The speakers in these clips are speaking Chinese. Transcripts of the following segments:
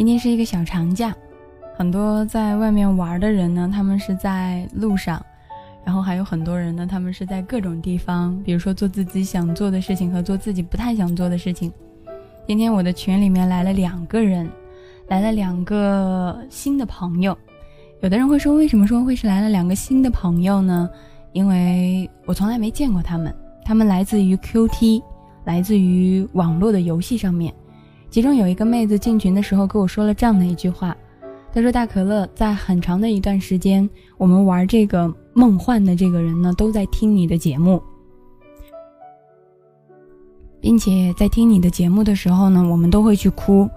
今天是一个小长假，很多在外面玩的人呢，他们是在路上，然后还有很多人呢，他们是在各种地方，比如说做自己想做的事情和做自己不太想做的事情。今天我的群里面来了两个人，来了两个新的朋友。有的人会说，为什么说会是来了两个新的朋友呢？因为我从来没见过他们，他们来自于 Q T，来自于网络的游戏上面。其中有一个妹子进群的时候跟我说了这样的一句话，她说：“大可乐，在很长的一段时间，我们玩这个梦幻的这个人呢，都在听你的节目，并且在听你的节目的时候呢，我们都会去哭，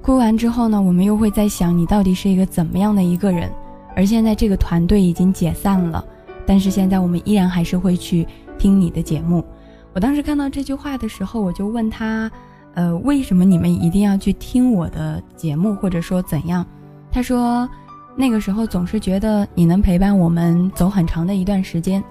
哭完之后呢，我们又会在想你到底是一个怎么样的一个人。而现在这个团队已经解散了，但是现在我们依然还是会去听你的节目。我当时看到这句话的时候，我就问他。”呃，为什么你们一定要去听我的节目，或者说怎样？他说，那个时候总是觉得你能陪伴我们走很长的一段时间，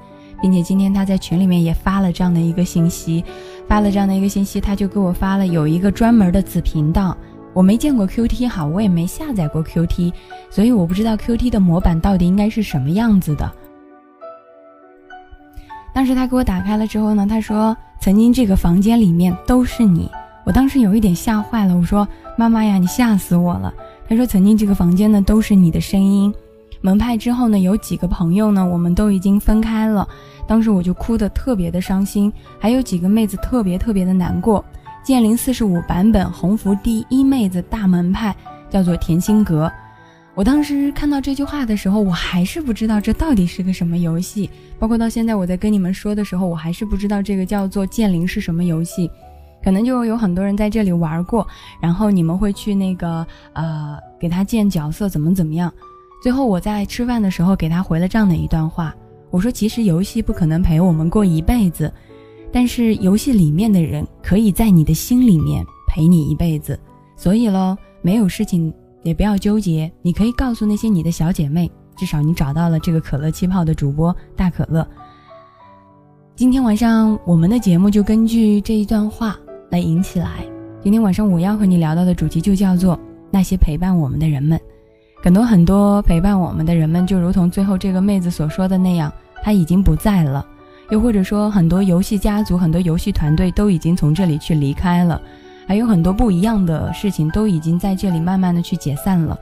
并且今天他在群里面也发了这样的一个信息，发了这样的一个信息，他就给我发了有一个专门的子频道。我没见过 QT 哈，我也没下载过 QT，所以我不知道 QT 的模板到底应该是什么样子的。当时他给我打开了之后呢，他说，曾经这个房间里面都是你。我当时有一点吓坏了，我说：“妈妈呀，你吓死我了。”他说：“曾经这个房间呢都是你的声音，门派之后呢有几个朋友呢，我们都已经分开了。当时我就哭得特别的伤心，还有几个妹子特别特别的难过。剑灵四十五版本红福第一妹子大门派叫做甜心阁。我当时看到这句话的时候，我还是不知道这到底是个什么游戏，包括到现在我在跟你们说的时候，我还是不知道这个叫做剑灵是什么游戏。”可能就有很多人在这里玩过，然后你们会去那个呃给他建角色怎么怎么样。最后我在吃饭的时候给他回了这样的一段话，我说其实游戏不可能陪我们过一辈子，但是游戏里面的人可以在你的心里面陪你一辈子。所以喽，没有事情也不要纠结，你可以告诉那些你的小姐妹，至少你找到了这个可乐气泡的主播大可乐。今天晚上我们的节目就根据这一段话。来引起来。今天晚上我要和你聊到的主题就叫做那些陪伴我们的人们。很多很多陪伴我们的人们，就如同最后这个妹子所说的那样，他已经不在了。又或者说，很多游戏家族、很多游戏团队都已经从这里去离开了。还有很多不一样的事情都已经在这里慢慢的去解散了。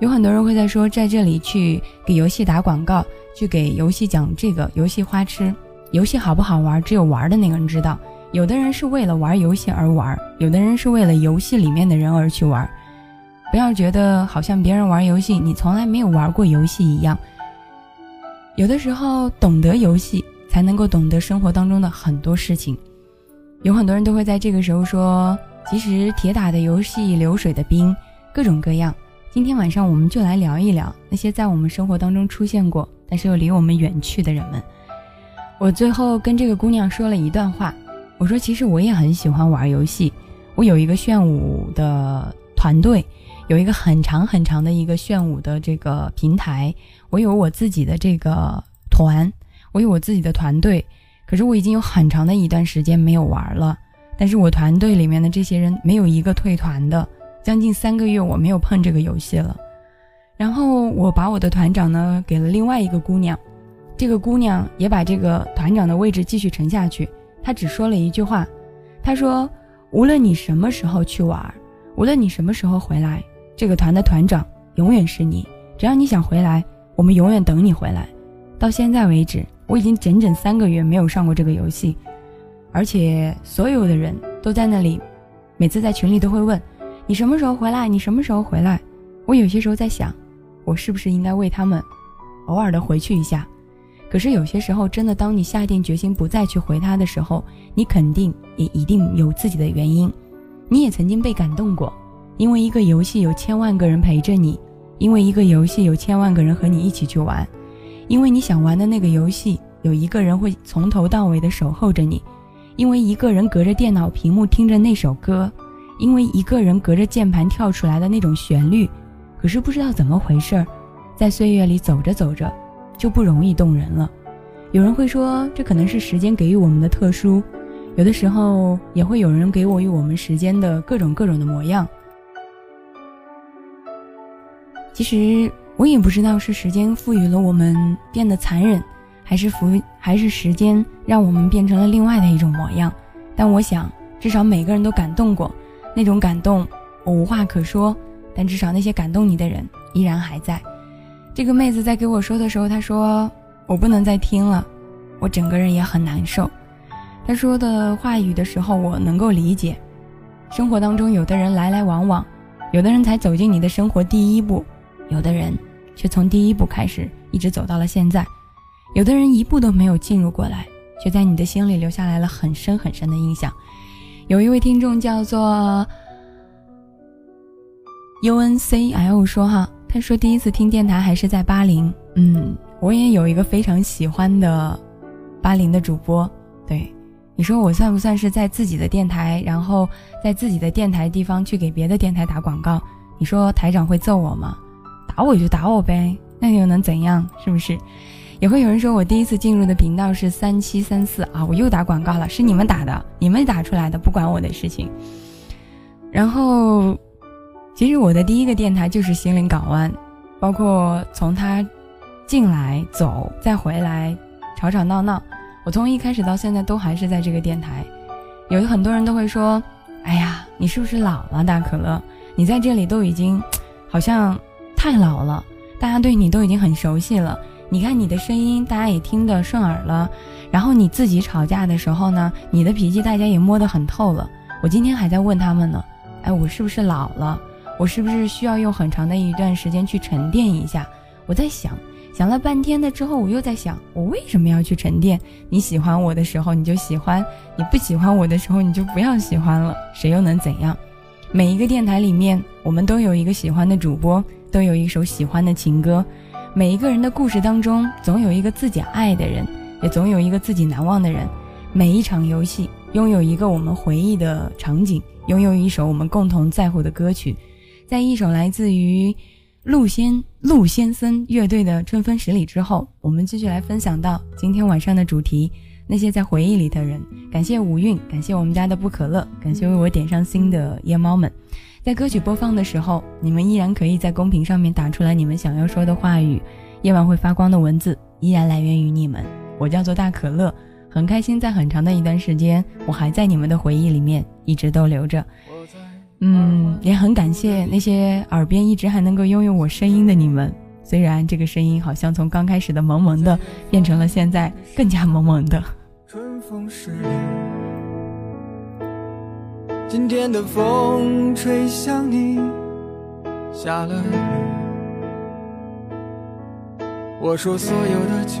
有很多人会在说，在这里去给游戏打广告，去给游戏讲这个游戏花痴。游戏好不好玩，只有玩的那个人知道。有的人是为了玩游戏而玩，有的人是为了游戏里面的人而去玩。不要觉得好像别人玩游戏，你从来没有玩过游戏一样。有的时候懂得游戏，才能够懂得生活当中的很多事情。有很多人都会在这个时候说，其实铁打的游戏，流水的兵，各种各样。今天晚上我们就来聊一聊那些在我们生活当中出现过，但是又离我们远去的人们。我最后跟这个姑娘说了一段话。我说，其实我也很喜欢玩游戏。我有一个炫舞的团队，有一个很长很长的一个炫舞的这个平台。我有我自己的这个团，我有我自己的团队。可是我已经有很长的一段时间没有玩了。但是我团队里面的这些人没有一个退团的，将近三个月我没有碰这个游戏了。然后我把我的团长呢给了另外一个姑娘，这个姑娘也把这个团长的位置继续沉下去。他只说了一句话，他说：“无论你什么时候去玩，无论你什么时候回来，这个团的团长永远是你。只要你想回来，我们永远等你回来。”到现在为止，我已经整整三个月没有上过这个游戏，而且所有的人都在那里，每次在群里都会问：“你什么时候回来？你什么时候回来？”我有些时候在想，我是不是应该为他们偶尔的回去一下。可是有些时候，真的，当你下定决心不再去回他的时候，你肯定也一定有自己的原因。你也曾经被感动过，因为一个游戏有千万个人陪着你，因为一个游戏有千万个人和你一起去玩，因为你想玩的那个游戏有一个人会从头到尾的守候着你，因为一个人隔着电脑屏幕听着那首歌，因为一个人隔着键盘跳出来的那种旋律。可是不知道怎么回事儿，在岁月里走着走着。就不容易动人了。有人会说，这可能是时间给予我们的特殊；有的时候，也会有人给我与我们时间的各种各种的模样。其实我也不知道是时间赋予了我们变得残忍，还是服还是时间让我们变成了另外的一种模样。但我想，至少每个人都感动过，那种感动我无话可说。但至少那些感动你的人依然还在。这个妹子在给我说的时候，她说我不能再听了，我整个人也很难受。她说的话语的时候，我能够理解。生活当中，有的人来来往往，有的人才走进你的生活第一步，有的人却从第一步开始一直走到了现在，有的人一步都没有进入过来，却在你的心里留下来了很深很深的印象。有一位听众叫做 U N C L 说哈，他说第一次听电台还是在八零，嗯，我也有一个非常喜欢的八零的主播，对。你说我算不算是在自己的电台，然后在自己的电台地方去给别的电台打广告？你说台长会揍我吗？打我就打我呗，那又能怎样？是不是？也会有人说我第一次进入的频道是三七三四啊，我又打广告了，是你们打的，你们打出来的，不管我的事情。然后，其实我的第一个电台就是心灵港湾，包括从他进来、走、再回来，吵吵闹闹。我从一开始到现在都还是在这个电台，有很多人都会说：“哎呀，你是不是老了，大可乐？你在这里都已经，好像太老了，大家对你都已经很熟悉了。你看你的声音，大家也听得顺耳了。然后你自己吵架的时候呢，你的脾气大家也摸得很透了。我今天还在问他们呢，哎，我是不是老了？我是不是需要用很长的一段时间去沉淀一下？我在想。”想了半天的之后，我又在想，我为什么要去沉淀？你喜欢我的时候你就喜欢，你不喜欢我的时候你就不要喜欢了，谁又能怎样？每一个电台里面，我们都有一个喜欢的主播，都有一首喜欢的情歌。每一个人的故事当中，总有一个自己爱的人，也总有一个自己难忘的人。每一场游戏，拥有一个我们回忆的场景，拥有一首我们共同在乎的歌曲，在一首来自于。陆先陆先森乐队的《春分十里》之后，我们继续来分享到今天晚上的主题：那些在回忆里的人。感谢五韵，感谢我们家的不可乐，感谢为我点上心的夜猫们。在歌曲播放的时候，你们依然可以在公屏上面打出来你们想要说的话语。夜晚会发光的文字依然来源于你们。我叫做大可乐，很开心在很长的一段时间，我还在你们的回忆里面一直都留着。嗯，也很感谢那些耳边一直还能够拥有我声音的你们。虽然这个声音好像从刚开始的萌萌的，变成了现在更加萌萌的。春风十里，今天的风吹向你，下了雨。我说所有的酒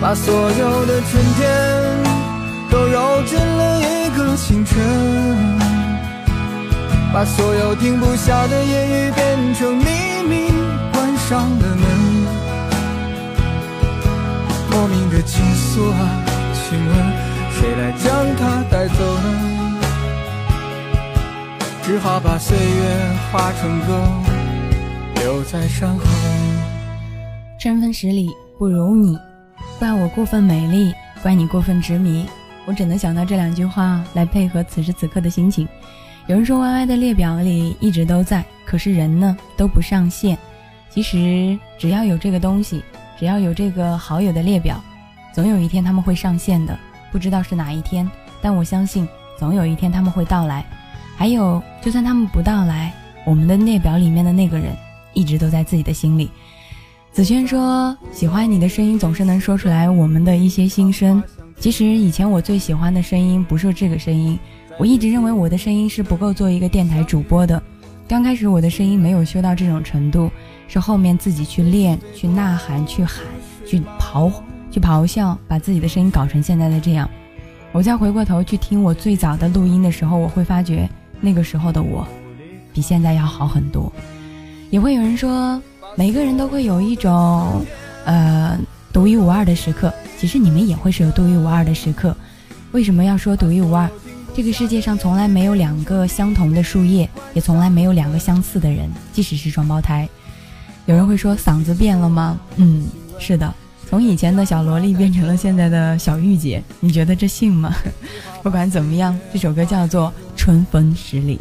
把所有的春天都揉进了一个清晨，把所有停不下的言语变成秘密，关上了门。莫名的情愫啊，请问谁来将它带走呢？只好把岁月化成歌，留在山河。春分十里不如你。怪我过分美丽，怪你过分执迷，我只能想到这两句话来配合此时此刻的心情。有人说，Y Y 的列表里一直都在，可是人呢都不上线。其实只要有这个东西，只要有这个好友的列表，总有一天他们会上线的。不知道是哪一天，但我相信总有一天他们会到来。还有，就算他们不到来，我们的列表里面的那个人，一直都在自己的心里。子轩说：“喜欢你的声音，总是能说出来我们的一些心声。其实以前我最喜欢的声音不是这个声音，我一直认为我的声音是不够做一个电台主播的。刚开始我的声音没有修到这种程度，是后面自己去练、去呐喊、去喊、去咆、去咆哮，把自己的声音搞成现在的这样。我再回过头去听我最早的录音的时候，我会发觉那个时候的我，比现在要好很多。也会有人说，每个人都会有一种，呃，独一无二的时刻。其实你们也会是有独一无二的时刻。为什么要说独一无二？这个世界上从来没有两个相同的树叶，也从来没有两个相似的人，即使是双胞胎。有人会说嗓子变了吗？嗯，是的，从以前的小萝莉变成了现在的小御姐。你觉得这信吗？不管怎么样，这首歌叫做《春风十里》。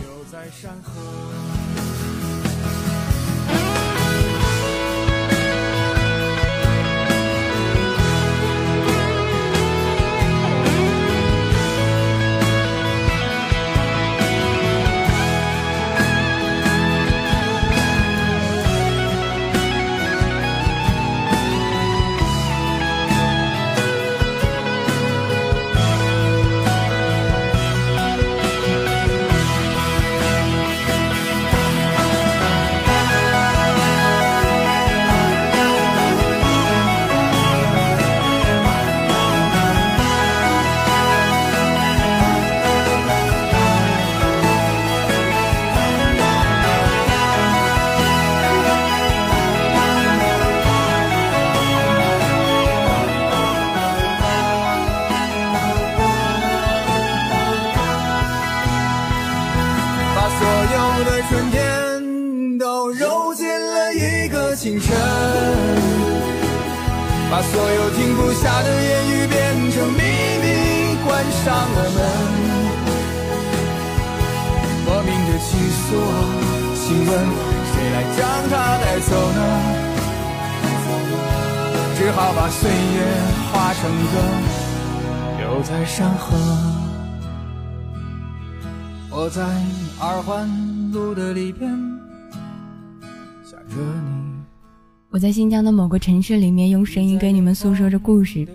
在新疆的某个城市里面，用声音跟你们诉说着故事。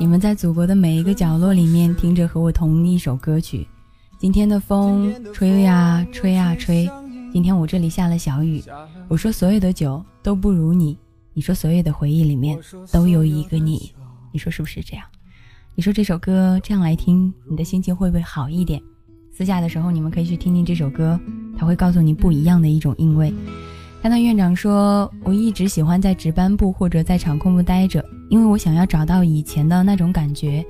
你们在祖国的每一个角落里面，听着和我同一首歌曲。今天的风吹呀吹呀吹，今天我这里下了小雨。我说所有的酒都不如你。你说所有的回忆里面都有一个你，你说是不是这样？你说这首歌这样来听，你的心情会不会好一点？私下的时候你们可以去听听这首歌，它会告诉你不一样的一种韵味。看到院长说，我一直喜欢在值班部或者在场控部待着，因为我想要找到以前的那种感觉。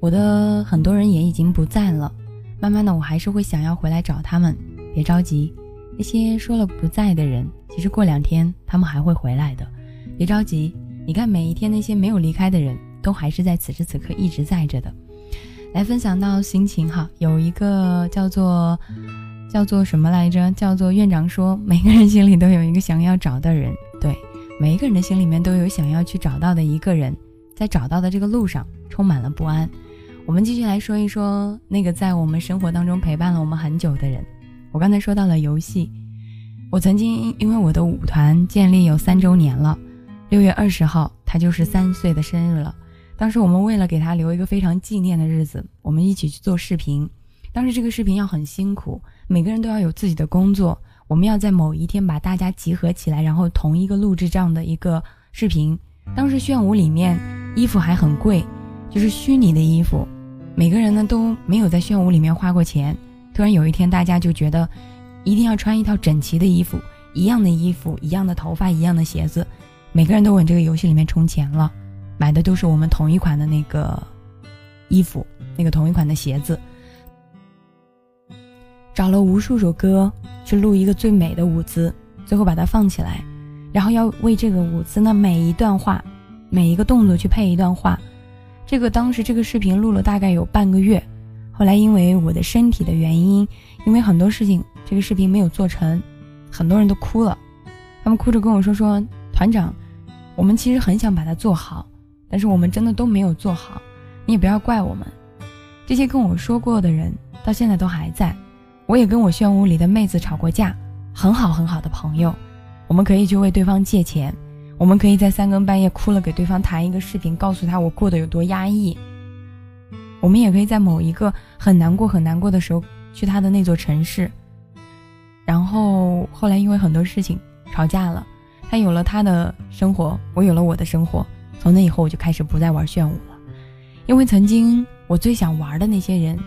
我的很多人也已经不在了，慢慢的我还是会想要回来找他们。别着急，那些说了不在的人，其实过两天他们还会回来的。别着急，你看每一天那些没有离开的人都还是在此时此刻一直在着的。来分享到心情哈，有一个叫做叫做什么来着？叫做院长说，每个人心里都有一个想要找的人，对，每一个人的心里面都有想要去找到的一个人，在找到的这个路上充满了不安。我们继续来说一说那个在我们生活当中陪伴了我们很久的人。我刚才说到了游戏，我曾经因为我的舞团建立有三周年了。六月二十号，他就是三岁的生日了。当时我们为了给他留一个非常纪念的日子，我们一起去做视频。当时这个视频要很辛苦，每个人都要有自己的工作。我们要在某一天把大家集合起来，然后同一个录制这样的一个视频。当时炫舞里面衣服还很贵，就是虚拟的衣服，每个人呢都没有在炫舞里面花过钱。突然有一天，大家就觉得一定要穿一套整齐的衣服，一样的衣服，一样的头发，一样的鞋子。每个人都往这个游戏里面充钱了，买的都是我们同一款的那个衣服，那个同一款的鞋子。找了无数首歌去录一个最美的舞姿，最后把它放起来，然后要为这个舞姿的每一段话、每一个动作去配一段话。这个当时这个视频录了大概有半个月，后来因为我的身体的原因，因为很多事情，这个视频没有做成，很多人都哭了，他们哭着跟我说说团长。我们其实很想把它做好，但是我们真的都没有做好。你也不要怪我们。这些跟我说过的人到现在都还在。我也跟我炫舞里的妹子吵过架，很好很好的朋友。我们可以去为对方借钱，我们可以在三更半夜哭了给对方弹一个视频，告诉他我过得有多压抑。我们也可以在某一个很难过很难过的时候去他的那座城市。然后后来因为很多事情吵架了。他有了他的生活，我有了我的生活。从那以后，我就开始不再玩炫舞了，因为曾经我最想玩的那些人，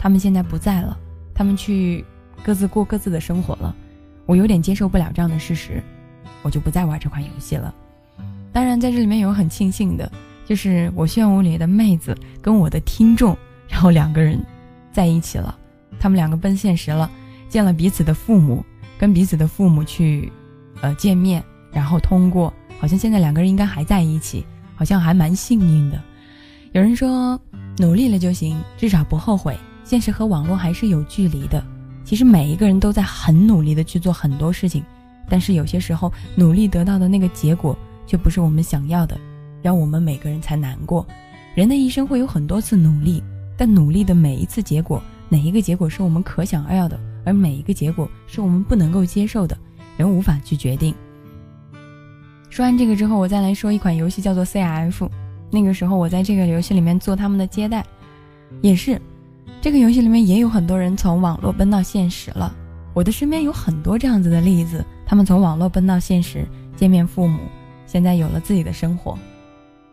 他们现在不在了，他们去各自过各自的生活了。我有点接受不了这样的事实，我就不再玩这款游戏了。当然，在这里面有很庆幸的，就是我炫舞里的妹子跟我的听众，然后两个人在一起了，他们两个奔现实了，见了彼此的父母，跟彼此的父母去，呃见面，然后通过，好像现在两个人应该还在一起，好像还蛮幸运的。有人说，努力了就行，至少不后悔。现实和网络还是有距离的。其实每一个人都在很努力的去做很多事情，但是有些时候努力得到的那个结果却不是我们想要的，让我们每个人才难过。人的一生会有很多次努力，但努力的每一次结果，哪一个结果是我们可想要的，而每一个结果是我们不能够接受的，人无法去决定。说完这个之后，我再来说一款游戏，叫做 CF。那个时候我在这个游戏里面做他们的接待，也是。这个游戏里面也有很多人从网络奔到现实了，我的身边有很多这样子的例子，他们从网络奔到现实，见面父母，现在有了自己的生活。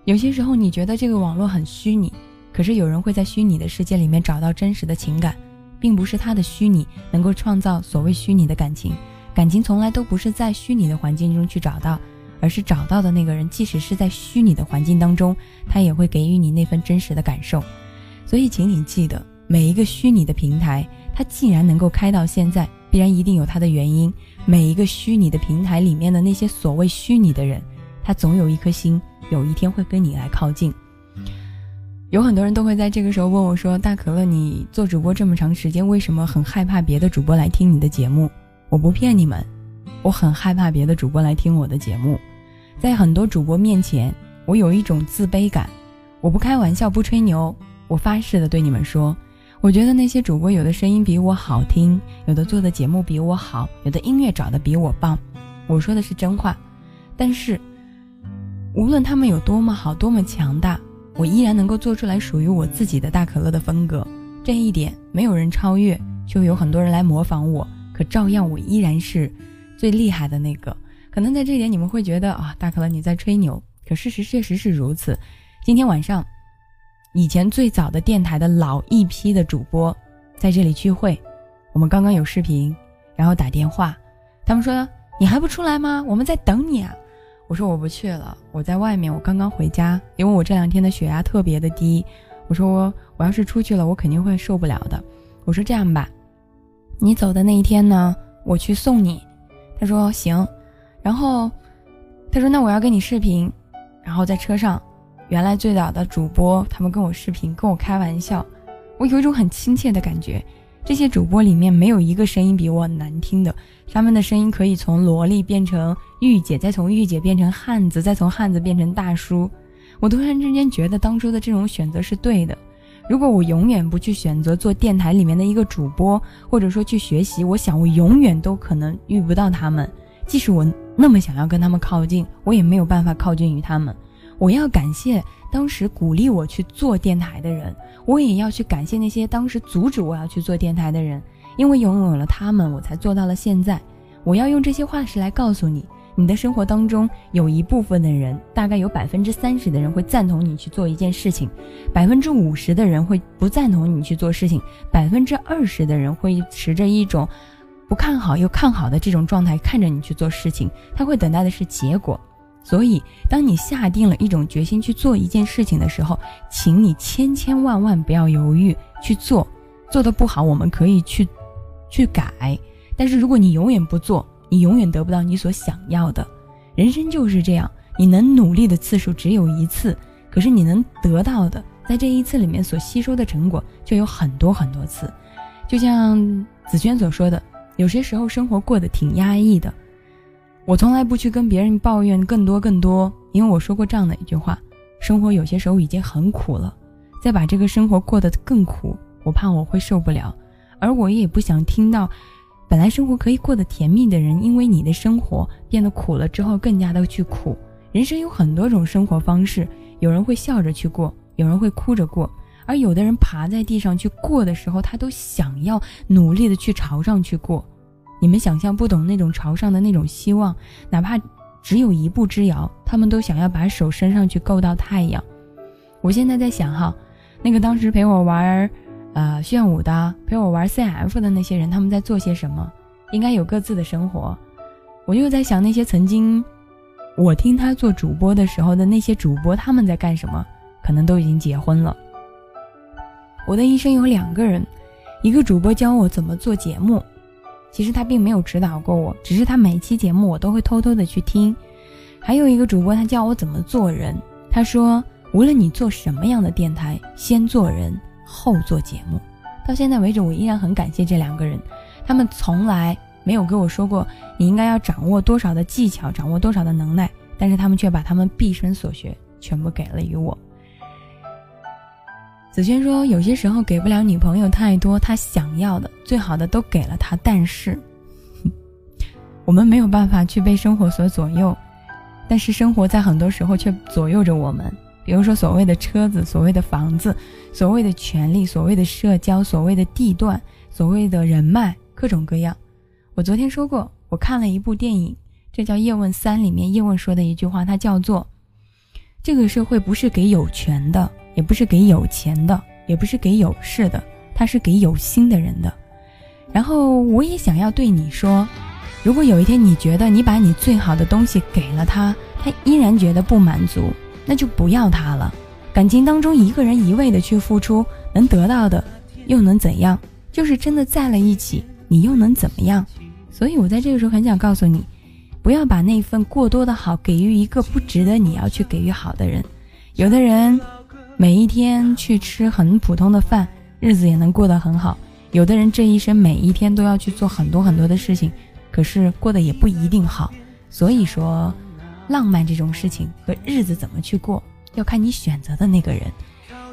有些时候你觉得这个网络很虚拟，可是有人会在虚拟的世界里面找到真实的情感，并不是他的虚拟能够创造所谓虚拟的感情，感情从来都不是在虚拟的环境中去找到，而是找到的那个人，即使是在虚拟的环境当中，他也会给予你那份真实的感受。所以，请你记得。每一个虚拟的平台，它既然能够开到现在，必然一定有它的原因。每一个虚拟的平台里面的那些所谓虚拟的人，他总有一颗心，有一天会跟你来靠近。有很多人都会在这个时候问我说：“大可乐，你做主播这么长时间，为什么很害怕别的主播来听你的节目？”我不骗你们，我很害怕别的主播来听我的节目。在很多主播面前，我有一种自卑感。我不开玩笑，不吹牛，我发誓的对你们说。我觉得那些主播有的声音比我好听，有的做的节目比我好，有的音乐找的比我棒。我说的是真话。但是，无论他们有多么好，多么强大，我依然能够做出来属于我自己的大可乐的风格。这一点没有人超越，就有很多人来模仿我，可照样我依然是最厉害的那个。可能在这一点你们会觉得啊，大可乐你在吹牛，可事实确实是如此。今天晚上。以前最早的电台的老一批的主播，在这里聚会，我们刚刚有视频，然后打电话，他们说你还不出来吗？我们在等你啊！我说我不去了，我在外面，我刚刚回家，因为我这两天的血压特别的低。我说我要是出去了，我肯定会受不了的。我说这样吧，你走的那一天呢，我去送你。他说行，然后他说那我要跟你视频，然后在车上。原来最早的主播，他们跟我视频，跟我开玩笑，我有一种很亲切的感觉。这些主播里面没有一个声音比我难听的，他们的声音可以从萝莉变成御姐，再从御姐变成汉子，再从汉子变成大叔。我突然之间觉得当初的这种选择是对的。如果我永远不去选择做电台里面的一个主播，或者说去学习，我想我永远都可能遇不到他们。即使我那么想要跟他们靠近，我也没有办法靠近于他们。我要感谢当时鼓励我去做电台的人，我也要去感谢那些当时阻止我要去做电台的人，因为拥有了他们，我才做到了现在。我要用这些话是来告诉你，你的生活当中有一部分的人，大概有百分之三十的人会赞同你去做一件事情，百分之五十的人会不赞同你去做事情，百分之二十的人会持着一种不看好又看好的这种状态看着你去做事情，他会等待的是结果。所以，当你下定了一种决心去做一件事情的时候，请你千千万万不要犹豫去做。做的不好，我们可以去去改。但是，如果你永远不做，你永远得不到你所想要的。人生就是这样，你能努力的次数只有一次，可是你能得到的，在这一次里面所吸收的成果就有很多很多次。就像紫娟所说的，有些时候生活过得挺压抑的。我从来不去跟别人抱怨更多更多，因为我说过这样的一句话：生活有些时候已经很苦了，再把这个生活过得更苦，我怕我会受不了。而我也不想听到，本来生活可以过得甜蜜的人，因为你的生活变得苦了之后更加的去苦。人生有很多种生活方式，有人会笑着去过，有人会哭着过，而有的人爬在地上去过的时候，他都想要努力的去朝上去过。你们想象不懂那种朝上的那种希望，哪怕只有一步之遥，他们都想要把手伸上去够到太阳。我现在在想哈，那个当时陪我玩，呃，炫舞的，陪我玩 CF 的那些人，他们在做些什么？应该有各自的生活。我就在想，那些曾经我听他做主播的时候的那些主播，他们在干什么？可能都已经结婚了。我的一生有两个人，一个主播教我怎么做节目，其实他并没有指导过我，只是他每期节目我都会偷偷的去听。还有一个主播，他教我怎么做人。他说，无论你做什么样的电台，先做人后做节目。到现在为止，我依然很感谢这两个人，他们从来没有跟我说过你应该要掌握多少的技巧，掌握多少的能耐，但是他们却把他们毕生所学全部给了于我。子轩说，有些时候给不了女朋友太多她想要的，最好的都给了她，但是我们没有办法去被生活所左右，但是生活在很多时候却左右着我们。比如说，所谓的车子，所谓的房子，所谓的权利，所谓的社交，所谓的地段，所谓的人脉，各种各样。我昨天说过，我看了一部电影，这叫《叶问三》里面叶问说的一句话，他叫做：“这个社会不是给有权的，也不是给有钱的，也不是给有势的，它是给有心的人的。”然后我也想要对你说，如果有一天你觉得你把你最好的东西给了他，他依然觉得不满足。那就不要他了。感情当中，一个人一味的去付出，能得到的又能怎样？就是真的在了一起，你又能怎么样？所以我在这个时候很想告诉你，不要把那份过多的好给予一个不值得你要去给予好的人。有的人每一天去吃很普通的饭，日子也能过得很好；有的人这一生每一天都要去做很多很多的事情，可是过得也不一定好。所以说。浪漫这种事情和日子怎么去过，要看你选择的那个人。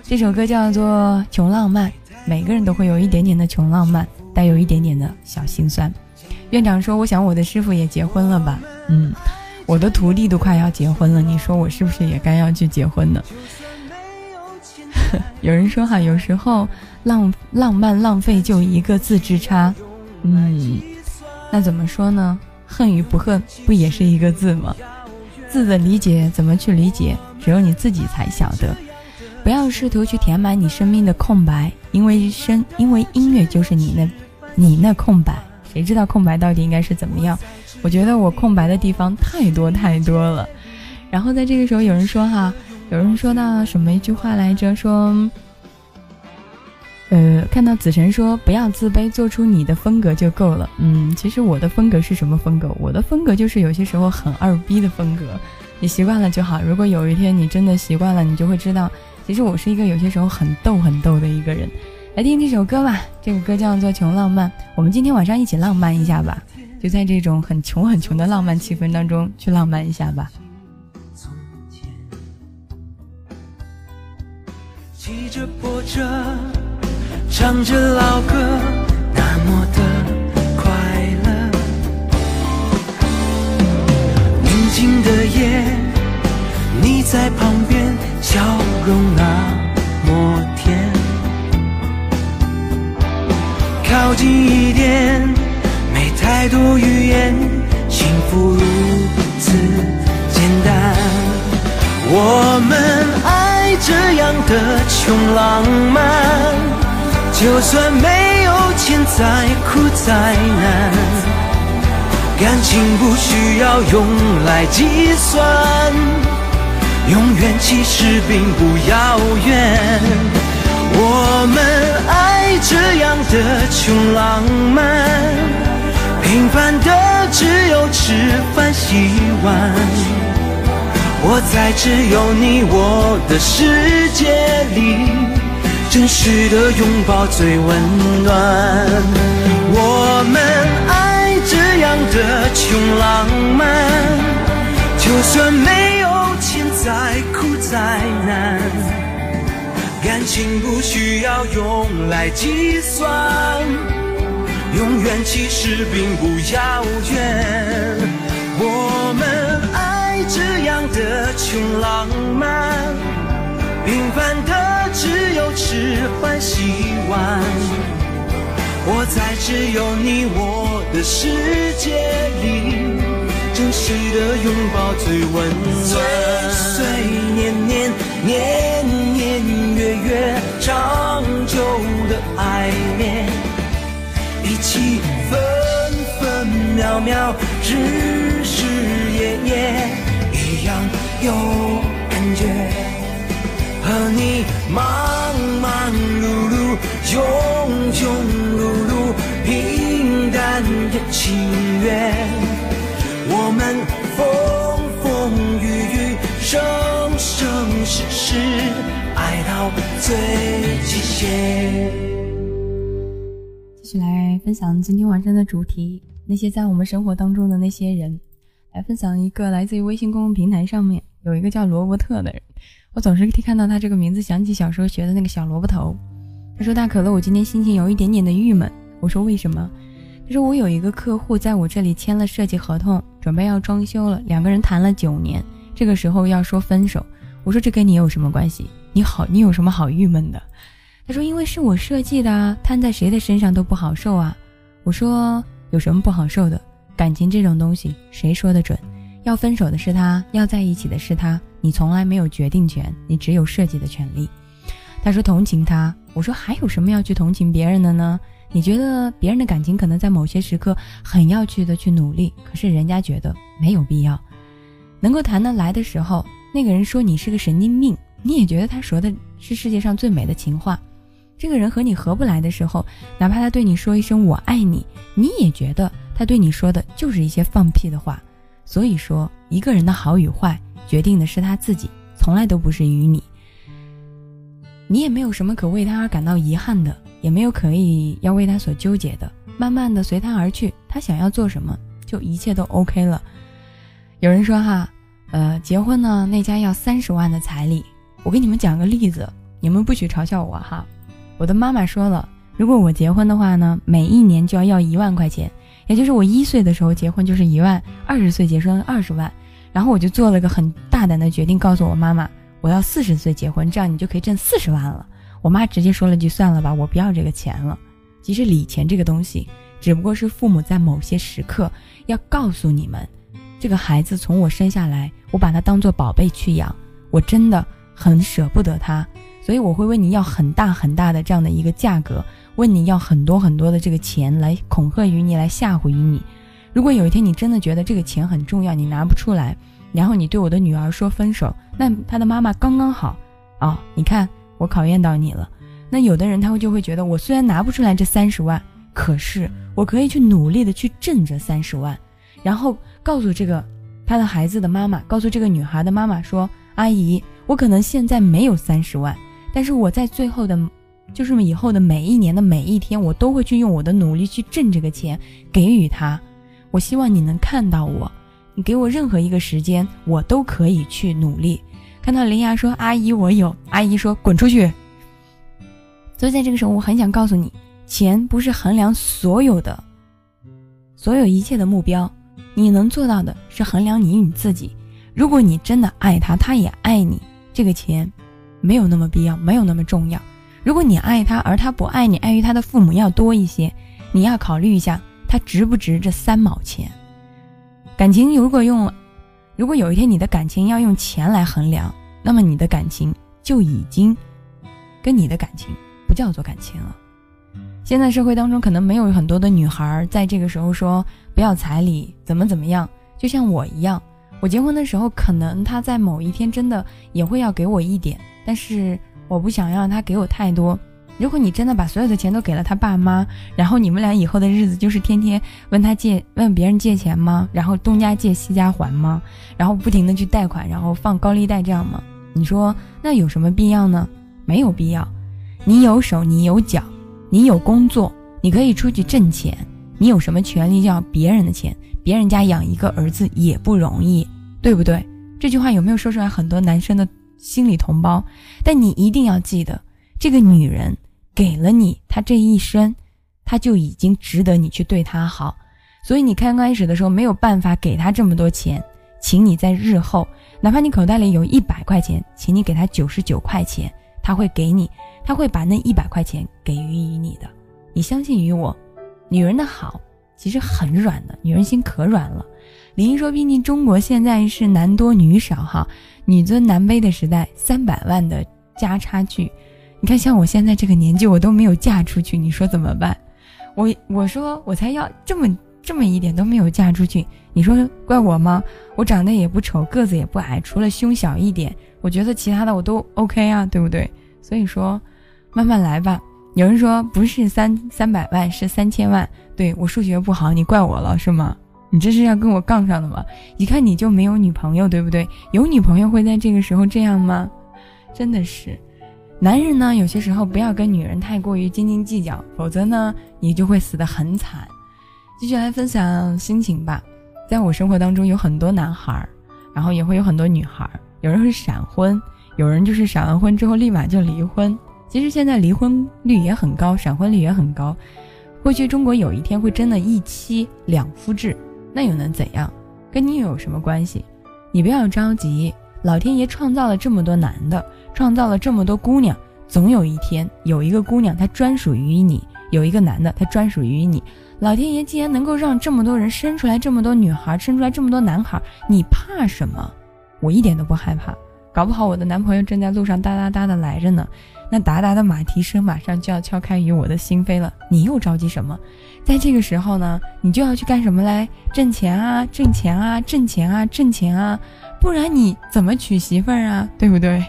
这首歌叫做《穷浪漫》，每个人都会有一点点的穷浪漫，带有一点点的小心酸。院长说：“我想我的师傅也结婚了吧？”嗯，我的徒弟都快要结婚了，你说我是不是也该要去结婚呢？有人说哈，有时候浪浪漫浪费就一个字之差。嗯，那怎么说呢？恨与不恨不也是一个字吗？字的理解怎么去理解，只有你自己才晓得。不要试图去填满你生命的空白，因为声，因为音乐就是你那，你那空白。谁知道空白到底应该是怎么样？我觉得我空白的地方太多太多了。然后在这个时候，有人说哈，有人说到什么一句话来着？说。呃，看到子晨说不要自卑，做出你的风格就够了。嗯，其实我的风格是什么风格？我的风格就是有些时候很二逼的风格，你习惯了就好。如果有一天你真的习惯了，你就会知道，其实我是一个有些时候很逗很逗的一个人。来听这首歌吧，这个歌叫做《穷浪漫》。我们今天晚上一起浪漫一下吧，就在这种很穷很穷的浪漫气氛当中去浪漫一下吧。着破车。唱着老歌，那么的快乐。宁静的夜，你在旁边，笑容那么甜。靠近一点，没太多语言，幸福如此简单。我们爱爱这样的穷浪漫。就算没有钱，再苦再难，感情不需要用来计算，永远其实并不遥远。我们爱这样的穷浪漫，平凡的只有吃饭洗碗，我在只有你我的世界里。真实的拥抱最温暖。我们爱这样的穷浪漫，就算没有钱，再苦再难，感情不需要用来计算，永远其实并不遥远。我们这样的穷浪漫，平凡的。只有吃饭洗碗，我在只有你我的世界里，真实的拥抱最温暖。忙忙碌碌，庸庸碌碌，平淡的情缘。我们风风雨雨，生生世世，爱到最极限。继续来分享今天晚上的主题，那些在我们生活当中的那些人。来分享一个来自于微信公众平台上面有一个叫罗伯特的人，我总是看到他这个名字，想起小时候学的那个小萝卜头。他说：“大可乐，我今天心情有一点点的郁闷。”我说：“为什么？”他说：“我有一个客户在我这里签了设计合同，准备要装修了，两个人谈了九年，这个时候要说分手。”我说：“这跟你有什么关系？你好，你有什么好郁闷的？”他说：“因为是我设计的，摊在谁的身上都不好受啊。”我说：“有什么不好受的？感情这种东西，谁说的准？要分手的是他，要在一起的是他，你从来没有决定权，你只有设计的权利。”他说：“同情他。”我说：“还有什么要去同情别人的呢？你觉得别人的感情可能在某些时刻很要去的去努力，可是人家觉得没有必要。能够谈得来的时候，那个人说你是个神经病，你也觉得他说的是世界上最美的情话。”这个人和你合不来的时候，哪怕他对你说一声“我爱你”，你也觉得他对你说的就是一些放屁的话。所以说，一个人的好与坏，决定的是他自己，从来都不是于你。你也没有什么可为他而感到遗憾的，也没有可以要为他所纠结的。慢慢的随他而去，他想要做什么，就一切都 OK 了。有人说哈，呃，结婚呢，那家要三十万的彩礼。我给你们讲个例子，你们不许嘲笑我哈。我的妈妈说了，如果我结婚的话呢，每一年就要要一万块钱，也就是我一岁的时候结婚就是一万，二十岁结婚二十万。然后我就做了个很大胆的决定，告诉我妈妈，我要四十岁结婚，这样你就可以挣四十万了。我妈直接说了句：“算了吧，我不要这个钱了。”其实礼钱这个东西，只不过是父母在某些时刻要告诉你们，这个孩子从我生下来，我把他当做宝贝去养，我真的很舍不得他。所以我会问你要很大很大的这样的一个价格，问你要很多很多的这个钱来恐吓于你，来吓唬于你。如果有一天你真的觉得这个钱很重要，你拿不出来，然后你对我的女儿说分手，那她的妈妈刚刚好哦，你看我考验到你了。那有的人他会就会觉得，我虽然拿不出来这三十万，可是我可以去努力的去挣这三十万，然后告诉这个他的孩子的妈妈，告诉这个女孩的妈妈说，阿姨，我可能现在没有三十万。但是我在最后的，就是以后的每一年的每一天，我都会去用我的努力去挣这个钱，给予他。我希望你能看到我，你给我任何一个时间，我都可以去努力。看到林芽说：“阿姨，我有。”阿姨说：“滚出去。”所以在这个时候，我很想告诉你，钱不是衡量所有的、所有一切的目标。你能做到的是衡量你你自己。如果你真的爱他，他也爱你，这个钱。没有那么必要，没有那么重要。如果你爱他，而他不爱你，碍于他的父母要多一些，你要考虑一下，他值不值这三毛钱？感情如果用，如果有一天你的感情要用钱来衡量，那么你的感情就已经跟你的感情不叫做感情了。现在社会当中可能没有很多的女孩在这个时候说不要彩礼，怎么怎么样，就像我一样，我结婚的时候可能他在某一天真的也会要给我一点。但是我不想让他给我太多。如果你真的把所有的钱都给了他爸妈，然后你们俩以后的日子就是天天问他借、问别人借钱吗？然后东家借西家还吗？然后不停的去贷款，然后放高利贷这样吗？你说那有什么必要呢？没有必要。你有手，你有脚，你有工作，你可以出去挣钱。你有什么权利要别人的钱？别人家养一个儿子也不容易，对不对？这句话有没有说出来？很多男生的。心理同胞，但你一定要记得，这个女人给了你她这一生，她就已经值得你去对她好。所以你刚开始的时候没有办法给她这么多钱，请你在日后，哪怕你口袋里有一百块钱，请你给她九十九块钱，她会给你，她会把那一百块钱给予于你的。你相信于我，女人的好其实很软的，女人心可软了。林一说：“毕竟中国现在是男多女少，哈。”女尊男卑的时代，三百万的家差距，你看像我现在这个年纪，我都没有嫁出去，你说怎么办？我我说我才要这么这么一点都没有嫁出去，你说怪我吗？我长得也不丑，个子也不矮，除了胸小一点，我觉得其他的我都 OK 啊，对不对？所以说，慢慢来吧。有人说不是三三百万，是三千万。对我数学不好，你怪我了是吗？你这是要跟我杠上的吗？一看你就没有女朋友，对不对？有女朋友会在这个时候这样吗？真的是。男人呢，有些时候不要跟女人太过于斤斤计较，否则呢，你就会死得很惨。继续来分享心情吧。在我生活当中，有很多男孩，然后也会有很多女孩。有人是闪婚，有人就是闪完婚之后立马就离婚。其实现在离婚率也很高，闪婚率也很高。或许中国有一天会真的一妻两夫制，那又能怎样？跟你有什么关系？你不要着急，老天爷创造了这么多男的。创造了这么多姑娘，总有一天有一个姑娘她专属于你，有一个男的他专属于你。老天爷既然能够让这么多人生出来这么多女孩，生出来这么多男孩，你怕什么？我一点都不害怕。搞不好我的男朋友正在路上哒哒哒的来着呢，那哒哒的马蹄声马上就要敲开于我的心扉了。你又着急什么？在这个时候呢，你就要去干什么嘞？挣钱啊，挣钱啊，挣钱啊，挣钱啊，不然你怎么娶媳妇儿啊？对不对？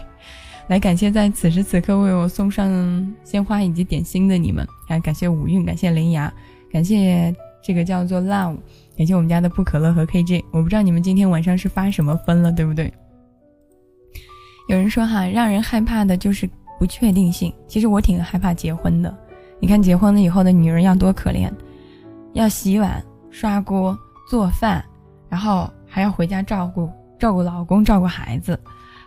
来感谢在此时此刻为我送上鲜花以及点心的你们，还感谢五韵，感谢林芽，感谢这个叫做 love，感谢我们家的不可乐和 KJ。我不知道你们今天晚上是发什么疯了，对不对？有人说哈，让人害怕的就是不确定性。其实我挺害怕结婚的。你看结婚了以后的女人要多可怜，要洗碗、刷锅、做饭，然后还要回家照顾照顾老公、照顾孩子。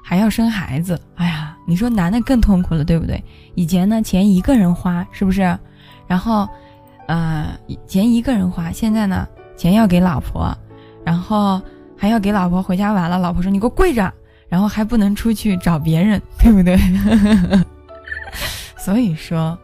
还要生孩子，哎呀，你说男的更痛苦了，对不对？以前呢，钱一个人花，是不是？然后，呃，钱一个人花，现在呢，钱要给老婆，然后还要给老婆回家晚了，老婆说你给我跪着，然后还不能出去找别人，对不对？所以说，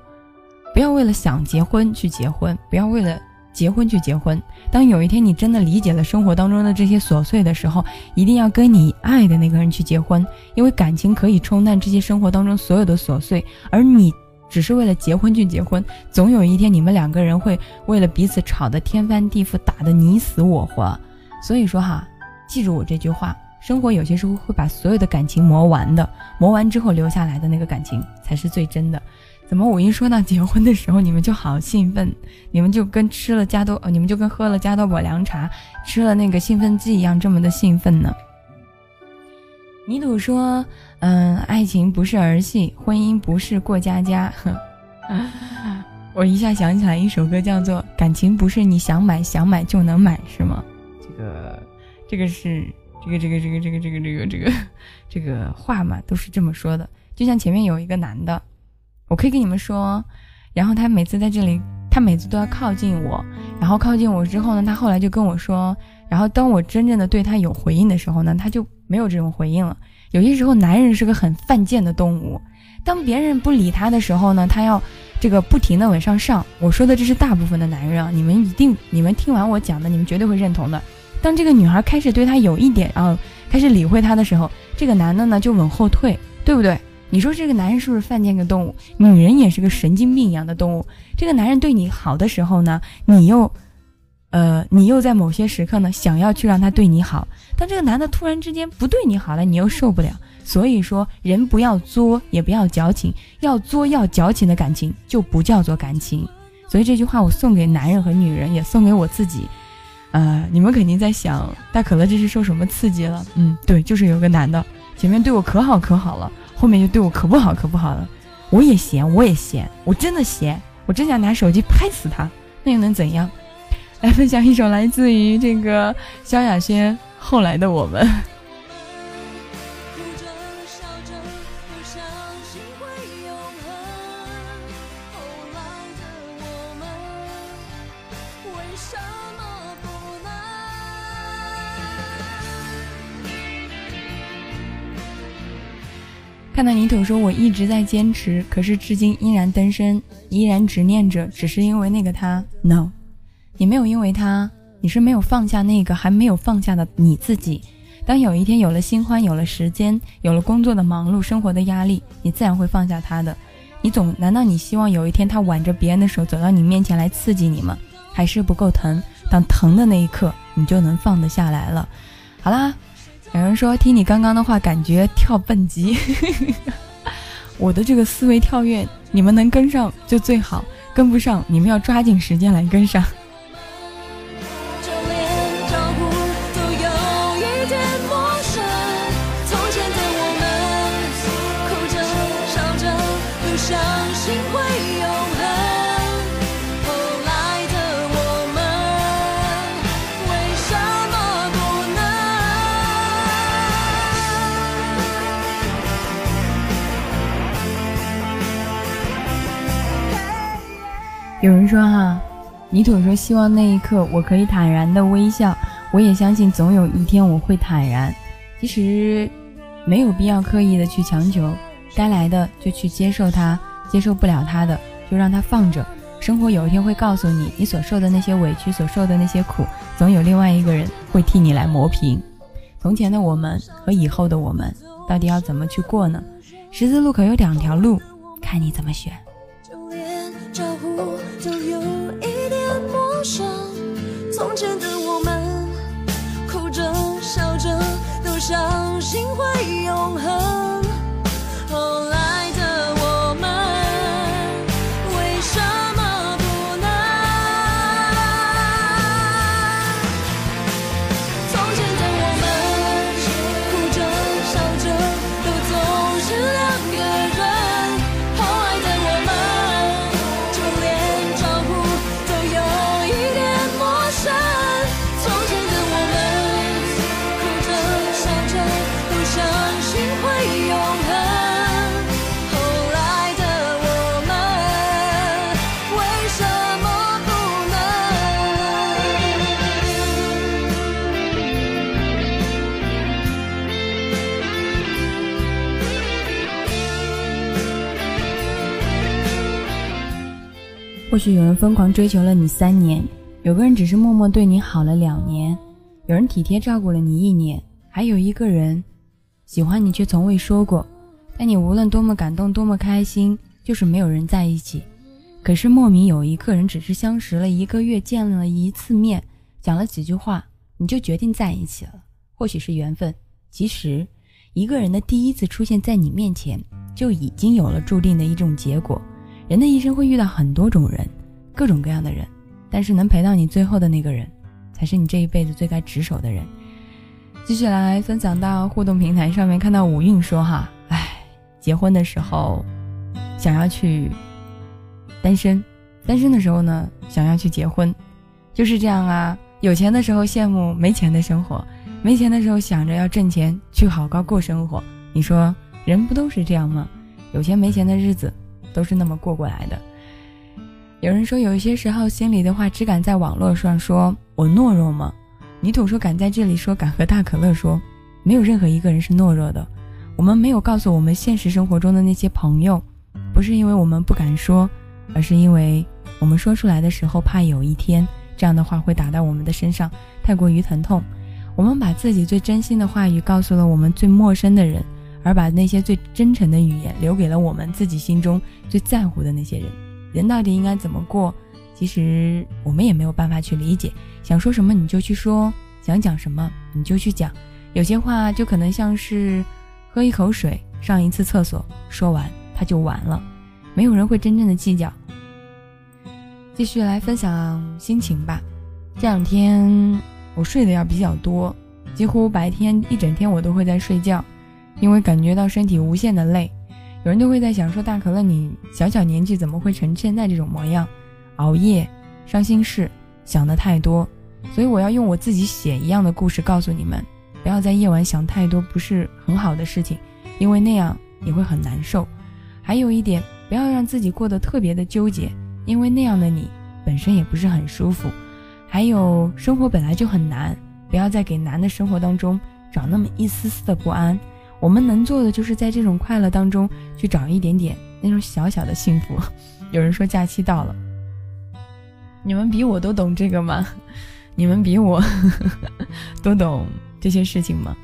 不要为了想结婚去结婚，不要为了。结婚去结婚。当有一天你真的理解了生活当中的这些琐碎的时候，一定要跟你爱的那个人去结婚，因为感情可以冲淡这些生活当中所有的琐碎。而你只是为了结婚去结婚，总有一天你们两个人会为了彼此吵得天翻地覆，打得你死我活。所以说哈，记住我这句话：生活有些时候会把所有的感情磨完的，磨完之后留下来的那个感情才是最真的。怎么我一说到结婚的时候，你们就好兴奋？你们就跟吃了加多，你们就跟喝了加多宝凉茶，吃了那个兴奋剂一样，这么的兴奋呢？泥土说：“嗯，爱情不是儿戏，婚姻不是过家家。”我一下想起来一首歌，叫做《感情不是你想买想买就能买》，是吗？这个，这个是这个这个这个这个这个这个这个这个话嘛，都是这么说的。就像前面有一个男的。我可以跟你们说，然后他每次在这里，他每次都要靠近我，然后靠近我之后呢，他后来就跟我说，然后当我真正的对他有回应的时候呢，他就没有这种回应了。有些时候，男人是个很犯贱的动物，当别人不理他的时候呢，他要这个不停的往上上。我说的这是大部分的男人啊，你们一定，你们听完我讲的，你们绝对会认同的。当这个女孩开始对他有一点，然后开始理会他的时候，这个男的呢就往后退，对不对？你说这个男人是不是犯贱的动物？女人也是个神经病一样的动物。这个男人对你好的时候呢，你又，呃，你又在某些时刻呢，想要去让他对你好。当这个男的突然之间不对你好了，你又受不了。所以说，人不要作，也不要矫情。要作要矫情的感情就不叫做感情。所以这句话我送给男人和女人，也送给我自己。呃，你们肯定在想，大可乐这是受什么刺激了？嗯，对，就是有个男的前面对我可好可好了。后面就对我可不好可不好了，我也闲，我也闲，我真的闲，我真想拿手机拍死他，那又能怎样？来分享一首来自于这个萧亚轩《后来的我们》。看到泥土说：“我一直在坚持，可是至今依然单身，依然执念着，只是因为那个他。No，你没有因为他，你是没有放下那个还没有放下的你自己。当有一天有了新欢，有了时间，有了工作的忙碌，生活的压力，你自然会放下他的。你总难道你希望有一天他挽着别人的手走到你面前来刺激你吗？还是不够疼？当疼的那一刻，你就能放得下来了。好啦，有人说听你刚刚的话，感觉跳蹦极。我的这个思维跳跃，你们能跟上就最好，跟不上你们要抓紧时间来跟上。有人说哈，泥土说希望那一刻我可以坦然的微笑，我也相信总有一天我会坦然。其实没有必要刻意的去强求，该来的就去接受它，接受不了它的就让它放着。生活有一天会告诉你，你所受的那些委屈，所受的那些苦，总有另外一个人会替你来磨平。从前的我们和以后的我们，到底要怎么去过呢？十字路口有两条路，看你怎么选。或许有人疯狂追求了你三年，有个人只是默默对你好了两年，有人体贴照顾了你一年，还有一个人喜欢你却从未说过。但你无论多么感动，多么开心，就是没有人在一起。可是莫名有一个人只是相识了一个月，见了一次面，讲了几句话，你就决定在一起了。或许是缘分，其实一个人的第一次出现在你面前，就已经有了注定的一种结果。人的一生会遇到很多种人，各种各样的人，但是能陪到你最后的那个人，才是你这一辈子最该执守的人。继续来分享到互动平台上面，看到五韵说哈，唉，结婚的时候想要去单身，单身的时候呢想要去结婚，就是这样啊。有钱的时候羡慕没钱的生活，没钱的时候想着要挣钱去好好过生活。你说人不都是这样吗？有钱没钱的日子。都是那么过过来的。有人说，有一些时候心里的话只敢在网络上说，我懦弱吗？泥土说敢在这里说，敢和大可乐说，没有任何一个人是懦弱的。我们没有告诉我们现实生活中的那些朋友，不是因为我们不敢说，而是因为我们说出来的时候怕有一天这样的话会打到我们的身上，太过于疼痛。我们把自己最真心的话语告诉了我们最陌生的人。而把那些最真诚的语言留给了我们自己心中最在乎的那些人。人到底应该怎么过？其实我们也没有办法去理解。想说什么你就去说，想讲什么你就去讲。有些话就可能像是喝一口水，上一次厕所，说完它就完了。没有人会真正的计较。继续来分享心情吧。这两天我睡得要比较多，几乎白天一整天我都会在睡觉。因为感觉到身体无限的累，有人就会在想说：“大可乐，你小小年纪怎么会成现在这种模样？熬夜、伤心事，想的太多。”所以我要用我自己写一样的故事告诉你们：不要在夜晚想太多不是很好的事情，因为那样你会很难受。还有一点，不要让自己过得特别的纠结，因为那样的你本身也不是很舒服。还有，生活本来就很难，不要再给难的生活当中找那么一丝丝的不安。我们能做的就是在这种快乐当中去找一点点那种小小的幸福。有人说假期到了，你们比我都懂这个吗？你们比我 都懂这些事情吗？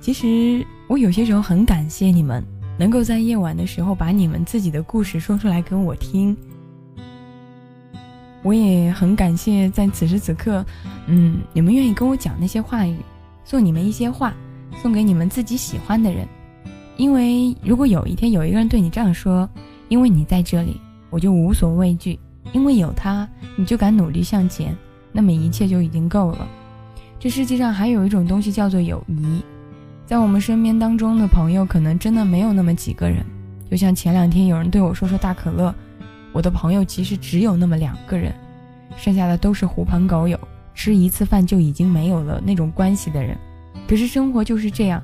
其实我有些时候很感谢你们，能够在夜晚的时候把你们自己的故事说出来给我听。我也很感谢在此时此刻，嗯，你们愿意跟我讲那些话语，送你们一些话，送给你们自己喜欢的人。因为如果有一天有一个人对你这样说，因为你在这里，我就无所畏惧，因为有他，你就敢努力向前，那么一切就已经够了。这世界上还有一种东西叫做友谊，在我们身边当中的朋友可能真的没有那么几个人。就像前两天有人对我说说大可乐。我的朋友其实只有那么两个人，剩下的都是狐朋狗友，吃一次饭就已经没有了那种关系的人。可是生活就是这样，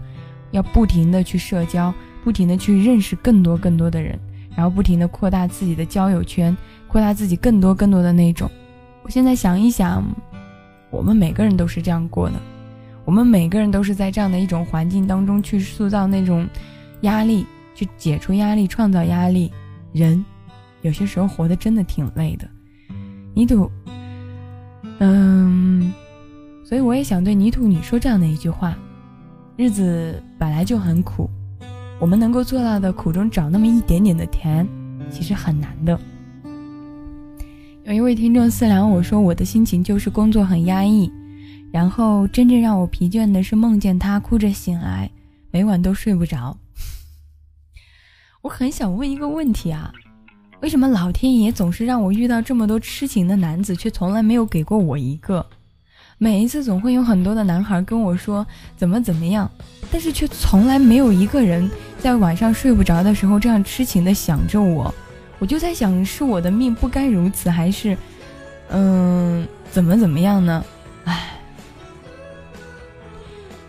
要不停的去社交，不停的去认识更多更多的人，然后不停的扩大自己的交友圈，扩大自己更多更多的那种。我现在想一想，我们每个人都是这样过的，我们每个人都是在这样的一种环境当中去塑造那种压力，去解除压力，创造压力，人。有些时候活得真的挺累的，泥土，嗯，所以我也想对泥土你说这样的一句话：日子本来就很苦，我们能够做到的苦中找那么一点点的甜，其实很难的。有一位听众私聊我说，我的心情就是工作很压抑，然后真正让我疲倦的是梦见他哭着醒来，每晚都睡不着。我很想问一个问题啊。为什么老天爷总是让我遇到这么多痴情的男子，却从来没有给过我一个？每一次总会有很多的男孩跟我说怎么怎么样，但是却从来没有一个人在晚上睡不着的时候这样痴情的想着我。我就在想，是我的命不该如此，还是，嗯，怎么怎么样呢？唉，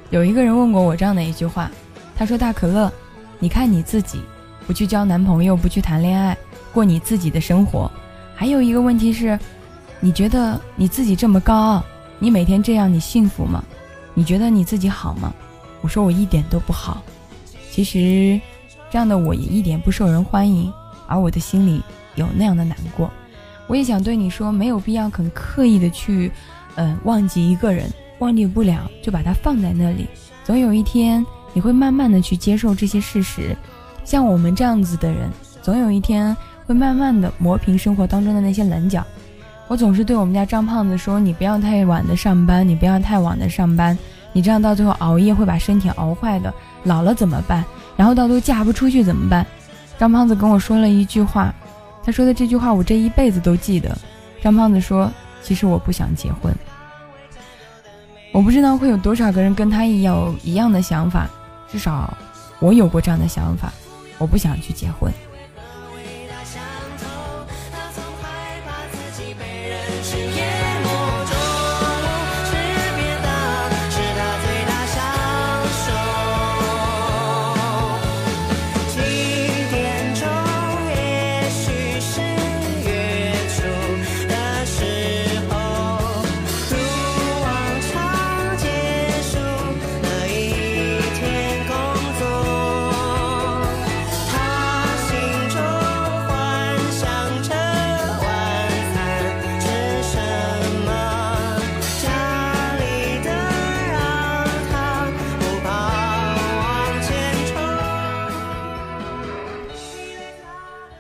有一个人问过我这样的一句话，他说：“大可乐，你看你自己，不去交男朋友，不去谈恋爱。”过你自己的生活，还有一个问题是，你觉得你自己这么高傲，你每天这样，你幸福吗？你觉得你自己好吗？我说我一点都不好。其实，这样的我也一点不受人欢迎，而我的心里有那样的难过。我也想对你说，没有必要很刻意的去，嗯，忘记一个人，忘记不了就把它放在那里。总有一天，你会慢慢的去接受这些事实。像我们这样子的人，总有一天。会慢慢的磨平生活当中的那些棱角。我总是对我们家张胖子说：“你不要太晚的上班，你不要太晚的上班，你这样到最后熬夜会把身体熬坏的，老了怎么办？然后到最后嫁不出去怎么办？”张胖子跟我说了一句话，他说的这句话我这一辈子都记得。张胖子说：“其实我不想结婚。”我不知道会有多少个人跟他有一样的想法，至少我有过这样的想法，我不想去结婚。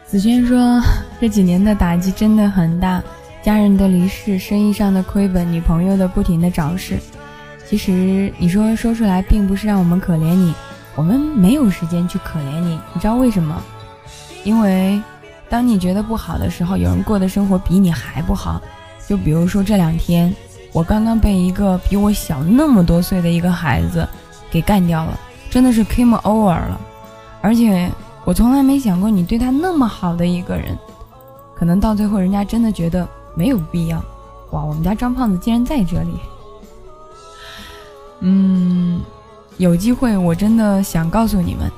子轩说：“这几年的打击真的很大，家人的离世，生意上的亏本，女朋友的不停的找事。其实你说说出来，并不是让我们可怜你，我们没有时间去可怜你。你知道为什么？因为当你觉得不好的时候，有人过的生活比你还不好。就比如说这两天，我刚刚被一个比我小那么多岁的一个孩子给干掉了，真的是 came over 了，而且。”我从来没想过，你对他那么好的一个人，可能到最后人家真的觉得没有必要。哇，我们家张胖子竟然在这里。嗯，有机会我真的想告诉你们，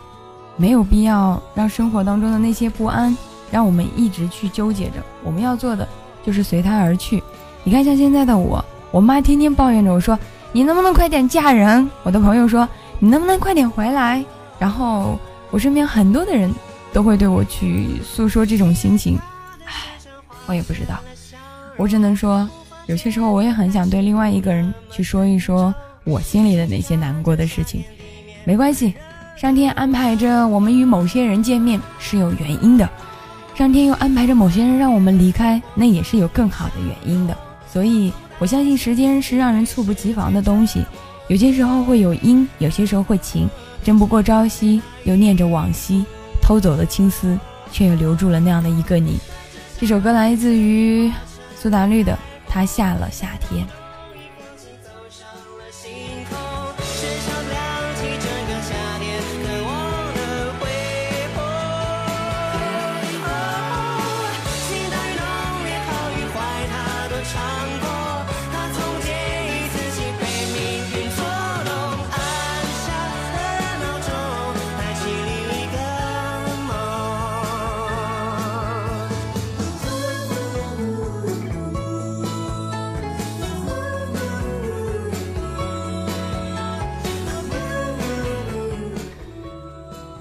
没有必要让生活当中的那些不安让我们一直去纠结着。我们要做的就是随他而去。你看，像现在的我，我妈天天抱怨着我说：“你能不能快点嫁人？”我的朋友说：“你能不能快点回来？”然后。我身边很多的人都会对我去诉说这种心情，唉，我也不知道，我只能说，有些时候我也很想对另外一个人去说一说我心里的那些难过的事情。没关系，上天安排着我们与某些人见面是有原因的，上天又安排着某些人让我们离开，那也是有更好的原因的。所以我相信时间是让人猝不及防的东西，有些时候会有阴，有些时候会晴。争不过朝夕，又念着往昔，偷走了青丝，却又留住了那样的一个你。这首歌来自于苏打绿的《他下了夏天》。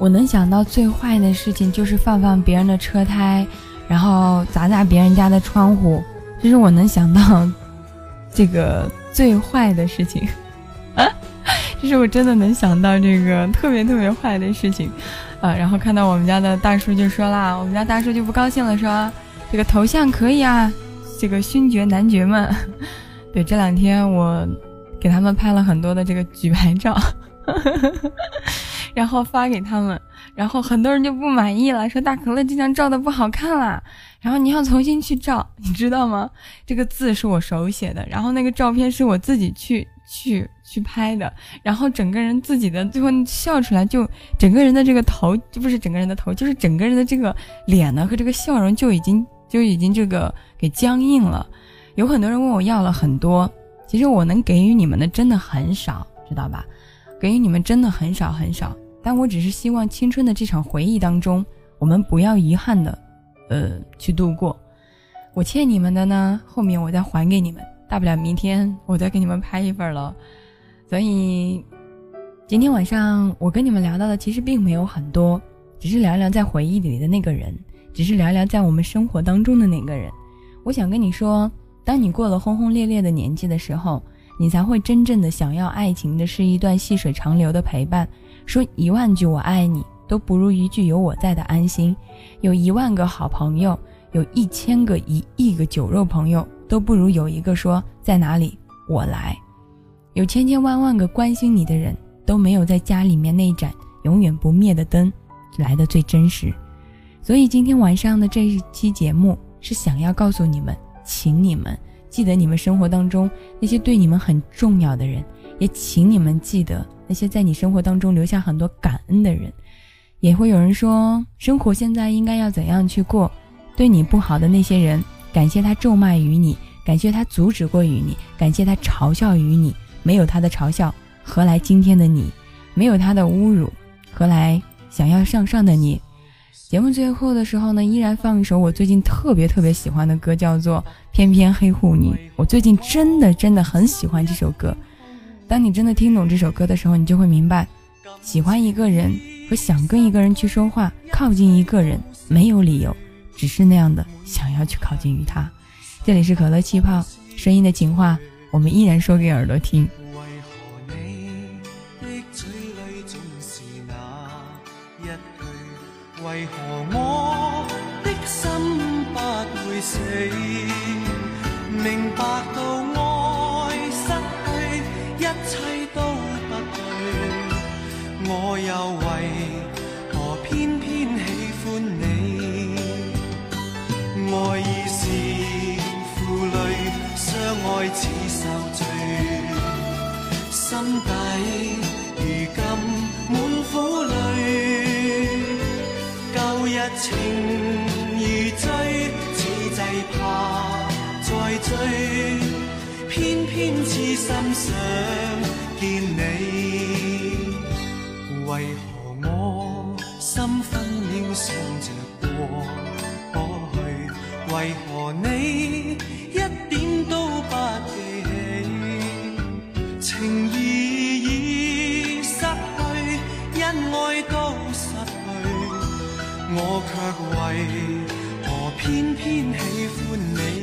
我能想到最坏的事情就是放放别人的车胎，然后砸砸别人家的窗户，这是我能想到这个最坏的事情。啊，这是我真的能想到这个特别特别坏的事情。啊，然后看到我们家的大叔就说啦，我们家大叔就不高兴了，说这个头像可以啊，这个勋爵男爵们。对，这两天我给他们拍了很多的这个举牌照。然后发给他们，然后很多人就不满意了，说大可乐这张照的不好看啦，然后你要重新去照，你知道吗？这个字是我手写的，然后那个照片是我自己去去去拍的，然后整个人自己的最后笑出来，就整个人的这个头，就不是整个人的头，就是整个人的这个脸呢和这个笑容就已经就已经这个给僵硬了。有很多人问我要了很多，其实我能给予你们的真的很少，知道吧？给予你们真的很少很少，但我只是希望青春的这场回忆当中，我们不要遗憾的，呃，去度过。我欠你们的呢，后面我再还给你们，大不了明天我再给你们拍一份了。所以，今天晚上我跟你们聊到的其实并没有很多，只是聊聊在回忆里的那个人，只是聊聊在我们生活当中的那个人。我想跟你说，当你过了轰轰烈烈的年纪的时候。你才会真正的想要爱情的是一段细水长流的陪伴。说一万句我爱你都不如一句有我在的安心。有一万个好朋友，有一千个一亿个酒肉朋友，都不如有一个说在哪里我来。有千千万万个关心你的人，都没有在家里面那盏永远不灭的灯来的最真实。所以今天晚上的这一期节目是想要告诉你们，请你们。记得你们生活当中那些对你们很重要的人，也请你们记得那些在你生活当中留下很多感恩的人。也会有人说，生活现在应该要怎样去过？对你不好的那些人，感谢他咒骂于你，感谢他阻止过于你，感谢他嘲笑于你。没有他的嘲笑，何来今天的你？没有他的侮辱，何来想要向上的你？节目最后的时候呢，依然放一首我最近特别特别喜欢的歌，叫做《偏偏黑护你》。我最近真的真的很喜欢这首歌。当你真的听懂这首歌的时候，你就会明白，喜欢一个人和想跟一个人去说话、靠近一个人，没有理由，只是那样的想要去靠近于他。这里是可乐气泡，声音的情话，我们依然说给耳朵听。为何我的心不会死？明白到爱失去，一切都不对，我又为何偏偏喜欢你？爱已是负累，相爱似受罪，心底情如醉，此际怕再追，偏偏痴心想见你。为何我心分秒想着过去？为何你却为何偏偏喜欢你？